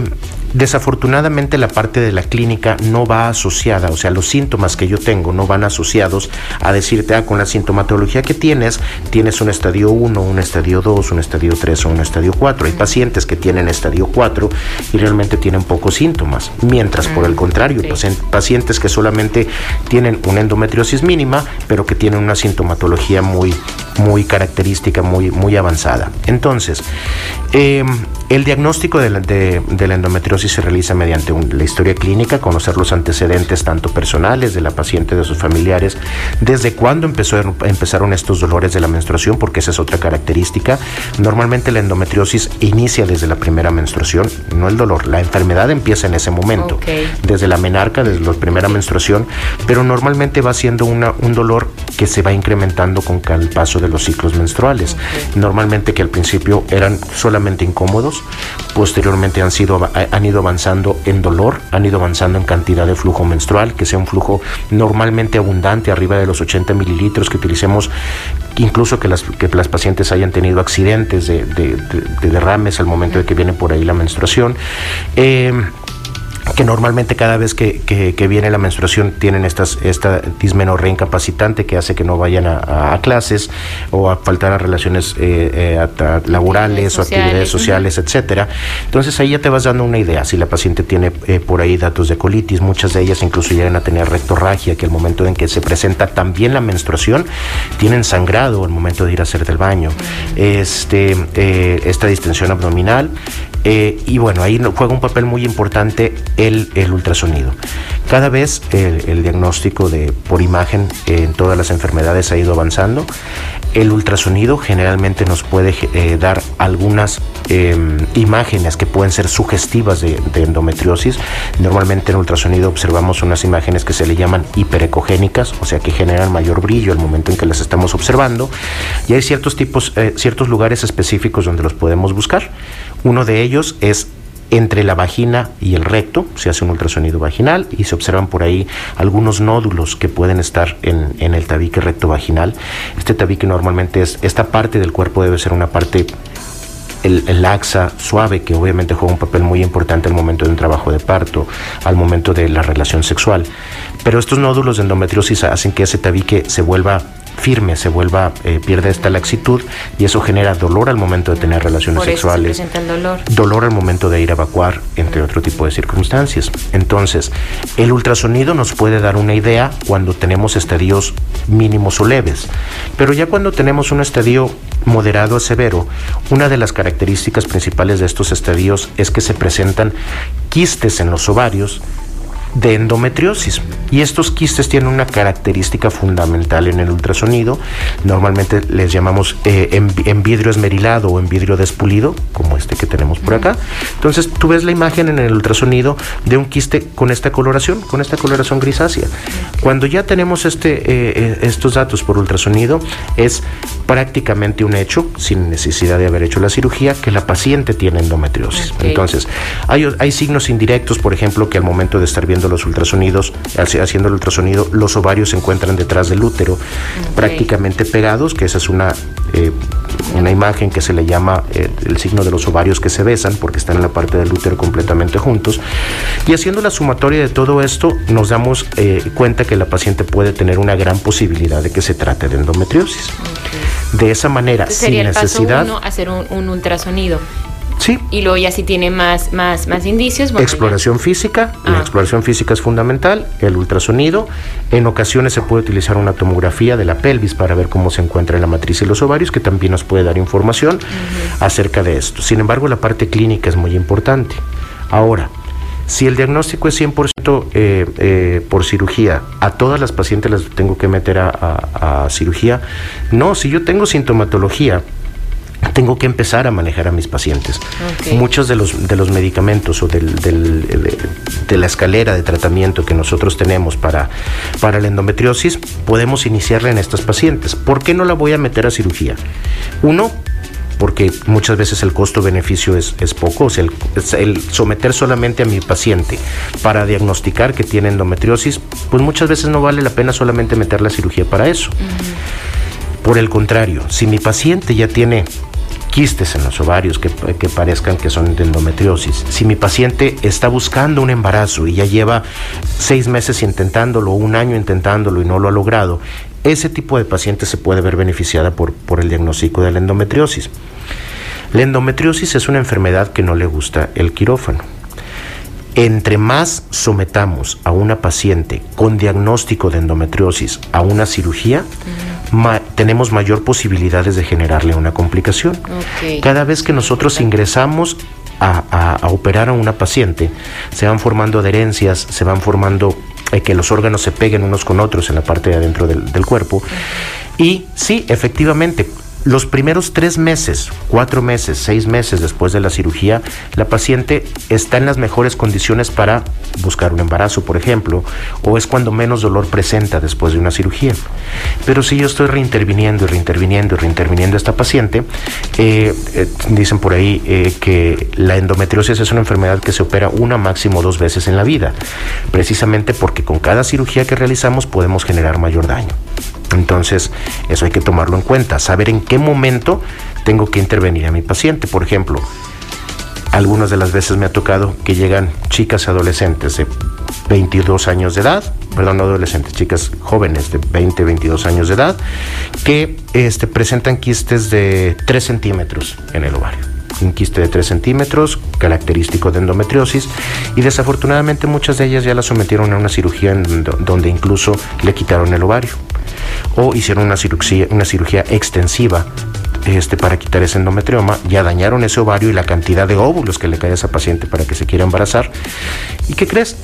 Desafortunadamente la parte de la clínica no va asociada, o sea, los síntomas que yo tengo no van asociados a decirte, ah, con la sintomatología que tienes, tienes un estadio 1, un estadio 2, un estadio 3 o un estadio 4. Hay pacientes que tienen estadio 4 y realmente tienen pocos síntomas, mientras por el contrario, pacientes que solamente tienen una endometriosis mínima, pero que tienen una sintomatología muy, muy característica, muy, muy avanzada. Entonces, em, el diagnóstico de la, de la endometriosis si se realiza mediante la historia clínica, conocer los antecedentes tanto personales de la paciente, de sus familiares, desde cuándo empezó, empezaron estos dolores de la menstruación, porque esa es otra característica. Normalmente la endometriosis inicia desde la primera menstruación, no el dolor, la enfermedad empieza en ese momento, desde la menarca, desde la primera menstruación, pero normalmente va siendo una, un dolor que se va incrementando con el paso de los ciclos menstruales. Normalmente que al principio eran solamente incómodos, posteriormente han sido han ido avanzando en dolor, han ido avanzando en cantidad de flujo menstrual, que sea un flujo normalmente abundante, arriba de los 80 mililitros, que utilicemos incluso que las, que las pacientes hayan tenido accidentes de, derrames al momento de que viene por ahí la menstruación. Eh, que normalmente cada vez que, viene la menstruación tienen estas, esta dismenorrea incapacitante que hace que no vayan a, clases o a faltar a relaciones eh, eh, laborales o actividades sociales, etcétera. Entonces ahí ya te vas dando una idea. Si la paciente tiene eh, por ahí datos de colitis, muchas de ellas incluso llegan a tener rectorragia, que al momento en que se presenta también la menstruación, tienen sangrado al momento de ir a hacer del baño. Este, esta distensión abdominal, eh, y bueno, ahí juega un papel muy importante el, ultrasonido. Cada vez el, diagnóstico de, por imagen en todas las enfermedades ha ido avanzando. El ultrasonido generalmente nos puede eh, dar algunas em, imágenes que pueden ser sugestivas de, endometriosis. Normalmente en ultrasonido observamos unas imágenes que se le llaman hiperecogénicas, o sea que generan mayor brillo al momento en que las estamos observando. Y hay ciertos tipos, eh, ciertos lugares específicos donde los podemos buscar. Uno de ellos es entre la vagina y el recto, se hace un ultrasonido vaginal y se observan por ahí algunos nódulos que pueden estar en, el tabique recto vaginal. Este tabique normalmente es, esta parte del cuerpo debe ser una parte el, laxa, suave, que obviamente juega un papel muy importante al momento de un trabajo de parto, al momento de la relación sexual. Pero estos nódulos de endometriosis hacen que ese tabique se vuelva firme, se vuelva, eh, pierde esta laxitud y eso genera dolor al momento de tener relaciones sexuales. el dolor. Dolor al momento de ir a evacuar, entre otro tipo de circunstancias. Entonces, el ultrasonido nos puede dar una idea cuando tenemos estadios mínimos o leves, pero ya cuando tenemos un estadio moderado a severo, una de las características principales de estos estadios es que se presentan quistes en los ovarios de endometriosis. Y estos quistes tienen una característica fundamental en el ultrasonido. Normalmente les llamamos eh, en, vidrio esmerilado o en vidrio despulido, como este que tenemos por acá. Entonces tú ves la imagen en el ultrasonido de un quiste con esta coloración, con esta coloración grisácea. Cuando ya tenemos este, eh, eh, estos datos por ultrasonido, es prácticamente un hecho, sin necesidad de haber hecho la cirugía, que la paciente tiene endometriosis. Entonces, hay, hay signos indirectos, por ejemplo, que al momento de estar viendo los ultrasonidos, haciendo el ultrasonido, los ovarios se encuentran detrás del útero, prácticamente pegados, que esa es una, eh, una imagen que se le llama eh, el signo de los ovarios que se besan, porque están en la parte del útero completamente juntos. Y haciendo la sumatoria de todo esto, nos damos eh, cuenta que la paciente puede tener una gran posibilidad de que se trate de endometriosis. De esa manera, sin necesidad. hacer un, un ultrasonido. Sí. Y luego ya si tiene más, más, más indicios. exploración física, la ah. exploración física es fundamental, el ultrasonido. En ocasiones se puede utilizar una tomografía de la pelvis para ver cómo se encuentra la matriz y los ovarios, que también nos puede dar información acerca de esto. Sin embargo, la parte clínica es muy importante. Ahora, si el diagnóstico es 100% eh, eh, por cirugía, ¿a todas las pacientes las tengo que meter a cirugía? No, si yo tengo sintomatología, tengo que empezar a manejar a mis pacientes. Muchos de los, de los medicamentos o del, de, la escalera de tratamiento que nosotros tenemos para, para la endometriosis, podemos iniciarla en estas pacientes. ¿Por qué no la voy a meter a cirugía? Uno, porque muchas veces el costo-beneficio es, poco, o sea, el, someter solamente a mi paciente para diagnosticar que tiene endometriosis, pues muchas veces no vale la pena solamente meter la cirugía para eso. Por el contrario, si mi paciente ya tiene quistes en los ovarios que, parezcan que son de endometriosis. Si mi paciente está buscando un embarazo y ya lleva seis meses intentándolo, un año intentándolo y no lo ha logrado, ese tipo de paciente se puede ver beneficiada por, por el diagnóstico de la endometriosis. La endometriosis es una enfermedad que no le gusta el quirófano. Entre más sometamos a una paciente con diagnóstico de endometriosis a una cirugía, tenemos mayor posibilidades de generarle una complicación. Cada vez que nosotros ingresamos a, operar a una paciente, se van formando adherencias, se van formando eh, que los órganos se peguen unos con otros en la parte de adentro del, del cuerpo. Y sí, efectivamente, los primeros tres meses, cuatro meses, seis meses después de la cirugía, la paciente está en las mejores condiciones para buscar un embarazo, por ejemplo, o es cuando menos dolor presenta después de una cirugía. Pero si yo estoy reinterviniendo y reinterviniendo y reinterviniendo a esta paciente, eh, eh, dicen por ahí eh, que la endometriosis es una enfermedad que se opera una máximo dos veces en la vida, precisamente porque con cada cirugía que realizamos podemos generar mayor daño. Entonces, eso hay que tomarlo en cuenta, saber en qué momento tengo que intervenir a mi paciente. Por ejemplo, algunas de las veces me ha tocado que llegan chicas adolescentes de 22 años de edad, perdón, no adolescentes, chicas jóvenes de 20, 22 años de edad, que este, presentan quistes de 3 centímetros en el ovario. Un quiste de 3 centímetros, característico de endometriosis, y desafortunadamente muchas de ellas ya la sometieron a una cirugía en donde incluso le quitaron el ovario o hicieron una cirugía, una cirugía extensiva este, para quitar ese endometrioma, ya dañaron ese ovario y la cantidad de óvulos que le cae a esa paciente para que se quiera embarazar. ¿Y qué crees?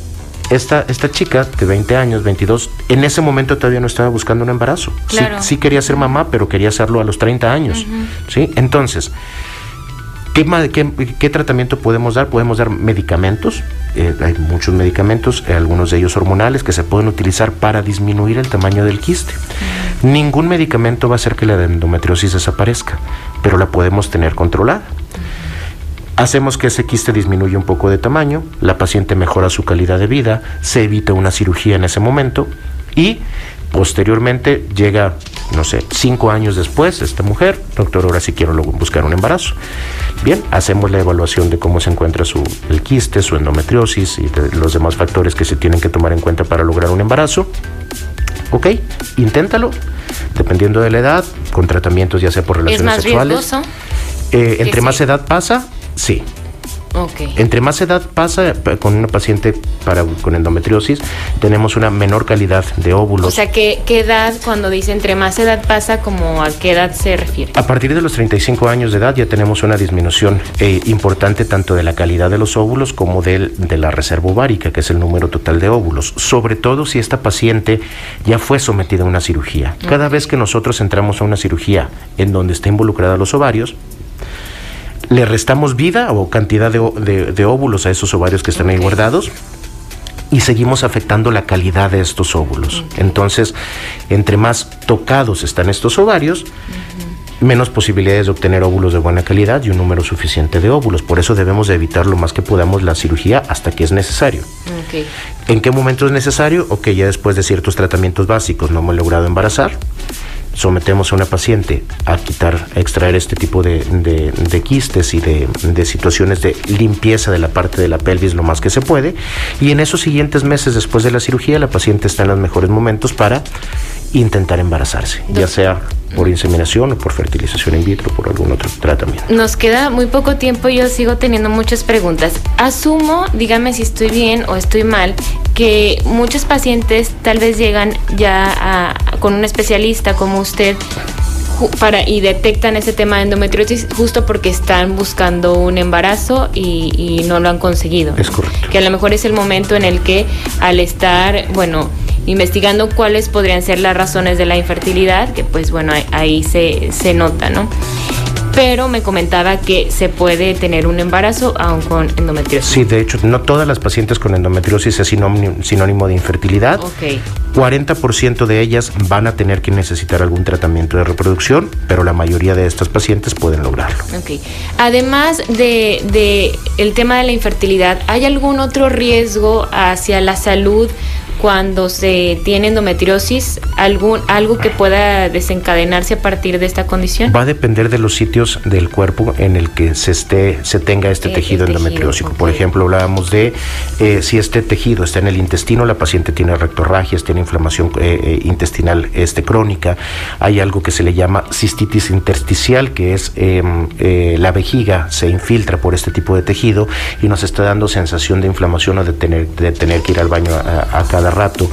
Esta, esta chica de 20 años, 22, en ese momento todavía no estaba buscando un embarazo. Sí, quería ser mamá, pero quería hacerlo a los 30 años. ¿sí? Entonces, ¿Qué, tratamiento podemos dar? Podemos dar medicamentos, eh, hay muchos medicamentos, eh, algunos de ellos hormonales, que se pueden utilizar para disminuir el tamaño del quiste. Ningún medicamento va a hacer que la endometriosis desaparezca, pero la podemos tener controlada. Hacemos que ese quiste disminuya un poco de tamaño, la paciente mejora su calidad de vida, se evita una cirugía en ese momento y Posteriormente llega, no sé, cinco años después, esta mujer, doctor, ahora sí quiero buscar un embarazo. Bien, hacemos la evaluación de cómo se encuentra su, el quiste, su endometriosis y los demás factores que se tienen que tomar en cuenta para lograr un embarazo. Ok, inténtalo, dependiendo de la edad, con tratamientos ya sea por relaciones ¿Es más sexuales. Eh, entre más edad pasa, sí. Ok. Entre más edad pasa pa- con una paciente para, con endometriosis, tenemos una menor calidad de óvulos. O sea, ¿qué, ¿qué edad, cuando dice entre más edad pasa, como a qué edad se refiere? A partir de los 35 años de edad ya tenemos una disminución eh, importante tanto de la calidad de los óvulos como del- de la reserva ovárica, que es el número total de óvulos. Sobre todo si esta paciente ya fue sometida a una cirugía. Cada vez que nosotros entramos a una cirugía en donde está involucrada los ovarios, le restamos vida o cantidad de, ó- de- de óvulos a esos ovarios que están ahí guardados y seguimos afectando la calidad de estos óvulos. Entonces, entre más tocados están estos ovarios, menos posibilidades de obtener óvulos de buena calidad y un número suficiente de óvulos. Por eso debemos de evitar lo más que podamos la cirugía hasta que es necesario. ¿En qué momento es necesario? Ok, ya después de ciertos tratamientos básicos no hemos logrado embarazar. Sometemos a una paciente a quitar, a extraer este tipo de, quistes y de situaciones de limpieza de la parte de la pelvis lo más que se puede. Y en esos siguientes meses después de la cirugía, la paciente está en los mejores momentos para intentar embarazarse, ya sea por inseminación o por fertilización in vitro, por algún otro tratamiento. Nos queda muy poco tiempo y yo sigo teniendo muchas preguntas. Asumo, dígame si estoy bien o estoy mal, que muchos pacientes tal vez llegan ya a- con un especialista como usted para, y detectan ese tema de endometriosis justo porque están buscando un embarazo y, y no lo han conseguido. Es correcto. Que a lo mejor es el momento en el que al estar, bueno, investigando cuáles podrían ser las razones de la infertilidad, que pues bueno, ahí, ahí se, se nota, ¿no? Pero me comentaba que se puede tener un embarazo aún con endometriosis. Sí, de hecho, no todas las pacientes con endometriosis es sinónimo, de infertilidad. Ok. 40% de ellas van a tener que necesitar algún tratamiento de reproducción, pero la mayoría de estas pacientes pueden lograrlo. Ok. Además de, de el tema de la infertilidad, ¿hay algún otro riesgo hacia la salud cuando se tiene endometriosis? ¿Algún, ¿Algo que pueda desencadenarse a partir de esta condición? Va a depender de los sitios del cuerpo en el que se esté, se tenga este El- tejido el tejido, endometriósico. Por ejemplo, hablábamos de eh, si este tejido está en el intestino, la paciente tiene rectorragias, tiene inflamación eh, eh, intestinal este, crónica. Hay algo que se le llama cistitis intersticial, que es em, eh, la vejiga se infiltra por este tipo de tejido y nos está dando sensación de inflamación o de tener, de tener que ir al baño a, a cada rato.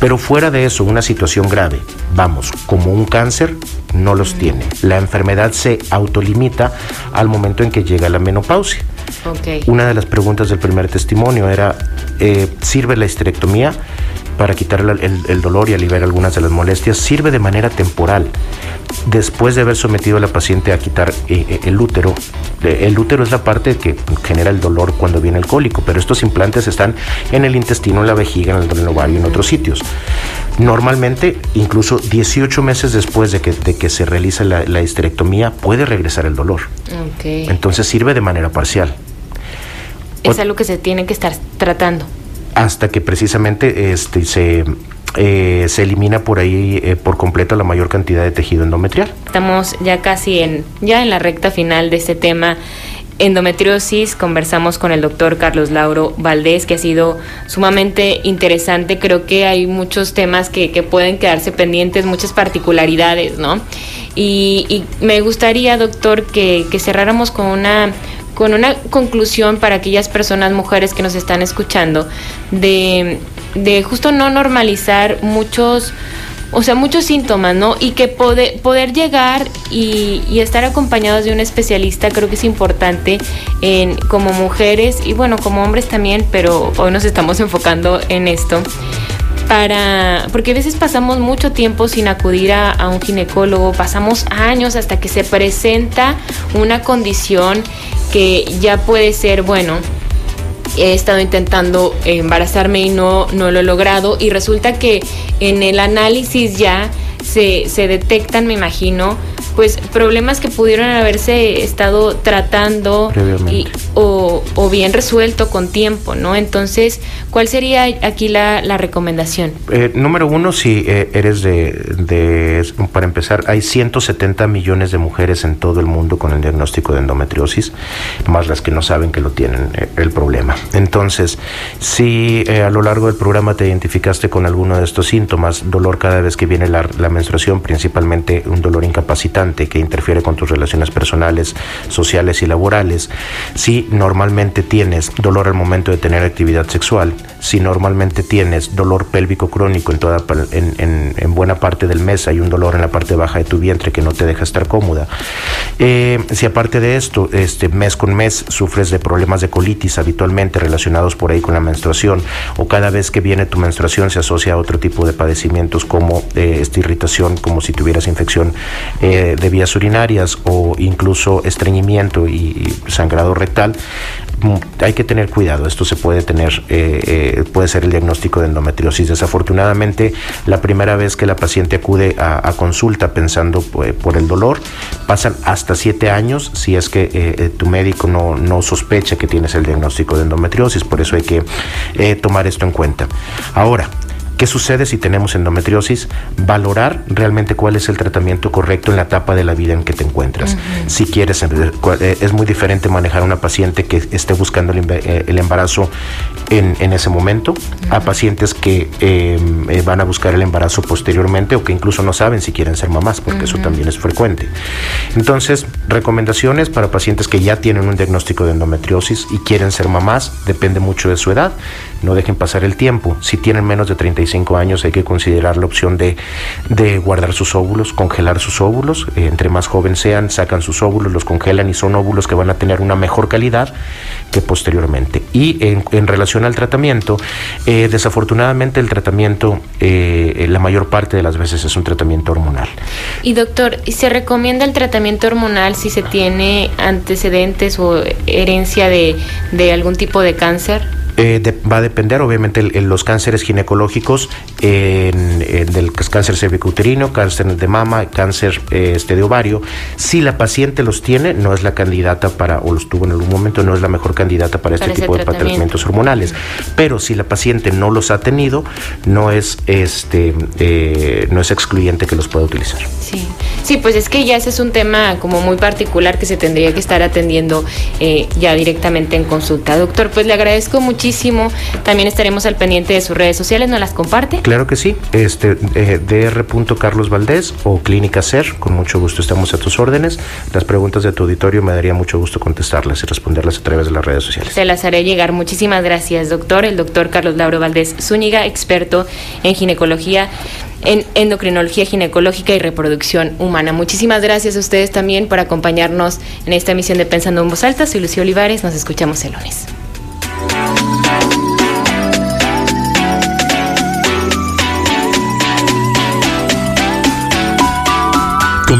Pero fuera de eso, una situación grave, vamos, como un cáncer, no los tiene. La enfermedad se autolimita al momento en que llega la menopausia. Ok. Una de las preguntas del primer testimonio era, eh, ¿sirve la histerectomía para quitar el, dolor y aliviar algunas de las molestias? Sirve de manera temporal. Después de haber sometido a la paciente a quitar eh, eh, el útero, eh, el útero es la parte que genera el dolor cuando viene el cólico, pero estos implantes están en el intestino, en la vejiga, en el, ovario, en otros sitios. Normalmente, incluso 18 meses después de que, de que se realiza la, la histerectomía, puede regresar el dolor. Entonces sirve de manera parcial. Es algo que se tiene que estar tratando. Hasta que precisamente este, se, eh, se elimina por ahí eh, por completo la mayor cantidad de tejido endometrial. Estamos ya casi en, ya en la recta final de este tema. Endometriosis, conversamos con el doctor Carlos Lauro Valdés, que ha sido sumamente interesante. Creo que hay muchos temas que, que pueden quedarse pendientes, muchas particularidades, ¿no? Y, y me gustaría, doctor, que, que cerráramos con una, con una conclusión para aquellas personas, mujeres que nos están escuchando, de, de justo no normalizar muchos o sea, muchos síntomas, ¿no? Y que poder, poder llegar y, y estar acompañados de un especialista creo que es importante en, como mujeres y bueno, como hombres también, pero hoy nos estamos enfocando en esto. Para, porque a veces pasamos mucho tiempo sin acudir a, un ginecólogo, pasamos años hasta que se presenta una condición que ya puede ser, bueno, he estado intentando embarazarme y no, no lo he logrado y resulta que en el análisis ya se, se detectan, me imagino, pues problemas que pudieron haberse estado tratando y, o, o bien resuelto con tiempo, ¿no? Entonces, ¿cuál sería aquí la, la recomendación? Eh, número uno, si eh, eres de, de, para empezar, hay 170 millones de mujeres en todo el mundo con el diagnóstico de endometriosis, más las que no saben que lo tienen eh, el problema. Entonces, si eh, a lo largo del programa te identificaste con alguno de estos síntomas, dolor cada vez que viene la, la menstruación, principalmente un dolor incapacitante que interfiere con tus relaciones personales, sociales y laborales, si normalmente tienes dolor al momento de tener actividad sexual, si normalmente tienes dolor pélvico crónico en, toda, en, buena parte del mes, hay un dolor en la parte baja de tu vientre que no te deja estar cómoda. Eh, si aparte de esto, este mes con mes sufres de problemas de colitis habitualmente relacionados por ahí con la menstruación, o cada vez que viene tu menstruación se asocia a otro tipo de padecimientos como eh, esta irritación, como si tuvieras infección eh, de vías urinarias o incluso estreñimiento y sangrado rectal, Mm, hay que tener cuidado. Esto se puede tener, eh, eh, puede ser el diagnóstico de endometriosis. Desafortunadamente, la primera vez que la paciente acude a, consulta pensando por el dolor, pasan hasta siete años si es que tu médico no, sospecha que tienes el diagnóstico de endometriosis. Por eso hay que tomar esto en cuenta. Ahora, ¿Qué sucede si tenemos endometriosis? Valorar realmente cuál es el tratamiento correcto en la etapa de la vida en que te encuentras. Si quieres, eh, eh, es muy diferente manejar a una paciente que esté buscando el eh, embarazo en, ese momento, a pacientes que em, van a buscar el embarazo posteriormente o que incluso no saben si quieren ser mamás, porque eso también es frecuente. Entonces, recomendaciones para pacientes que ya tienen un diagnóstico de endometriosis y quieren ser mamás, depende mucho de su edad, no dejen pasar el tiempo. Si tienen menos de 35 años hay que considerar la opción de, de guardar sus óvulos, congelar sus óvulos. Eh, entre más jóvenes sean, sacan sus óvulos, los congelan y son óvulos que van a tener una mejor calidad que posteriormente. Y en, relación al tratamiento, eh, desafortunadamente el tratamiento eh, la mayor parte de las veces es un tratamiento hormonal. Y doctor, ¿se recomienda el tratamiento hormonal si se tiene antecedentes o herencia de, de algún tipo de cáncer? Eh, va a depender, obviamente, en los cánceres ginecológicos, del cáncer cervicouterino, cáncer de mama, cáncer este, de ovario. Si la paciente los tiene, no es la candidata para, o los tuvo en algún momento, no es la mejor candidata para, este tipo de tratamientos hormonales. Pero si la paciente no los ha tenido, no es, este, eh, no es excluyente que los pueda utilizar. Sí. sí, pues es que ya ese es un tema como muy particular que se tendría que estar atendiendo eh, ya directamente en consulta. Doctor, pues le agradezco muchísimo también estaremos al pendiente de sus redes sociales, ¿nos las comparte? Claro que sí, este, eh, dr. Carlos Valdés o Clínica Ser, con mucho gusto estamos a tus órdenes. Las preguntas de tu auditorio me daría mucho gusto contestarlas y responderlas a través de las redes sociales. Se las haré llegar. Muchísimas gracias, doctor. El doctor Carlos Lauro Valdés Zúñiga, experto en ginecología en endocrinología ginecológica y reproducción humana. Muchísimas gracias a ustedes también por acompañarnos en esta emisión de Pensando en Voz Alta. Soy Lucía Olivares, nos escuchamos el lunes.